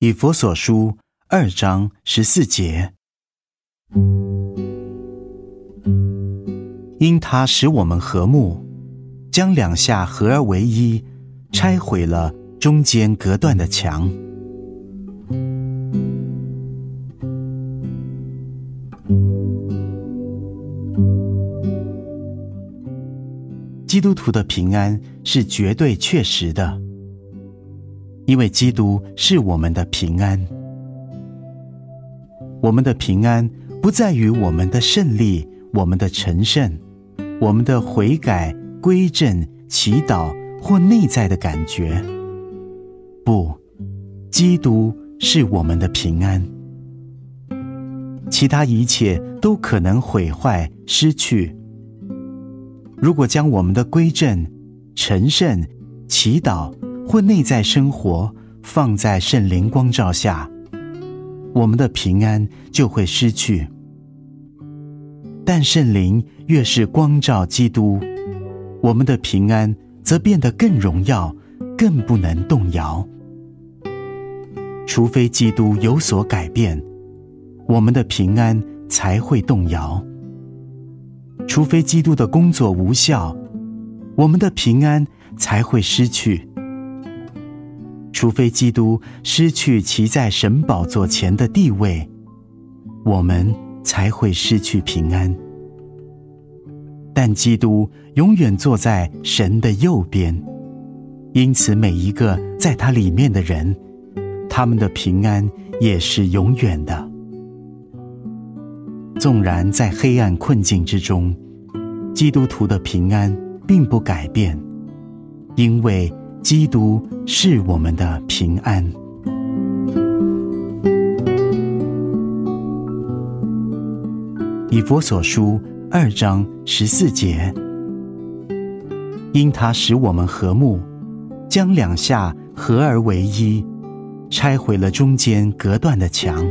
以佛所书二章十四节，因他使我们和睦，将两下合而为一，拆毁了中间隔断的墙。基督徒的平安是绝对确实的。因为基督是我们的平安，我们的平安不在于我们的胜利、我们的成圣、我们的悔改、归正、祈祷或内在的感觉。不，基督是我们的平安，其他一切都可能毁坏、失去。如果将我们的归正、成圣、祈祷，或内在生活放在圣灵光照下，我们的平安就会失去；但圣灵越是光照基督，我们的平安则变得更荣耀，更不能动摇。除非基督有所改变，我们的平安才会动摇；除非基督的工作无效，我们的平安才会失去。除非基督失去其在神宝座前的地位，我们才会失去平安。但基督永远坐在神的右边，因此每一个在他里面的人，他们的平安也是永远的。纵然在黑暗困境之中，基督徒的平安并不改变，因为。基督是我们的平安。以佛所书二章十四节，因他使我们和睦，将两下合而为一，拆毁了中间隔断的墙。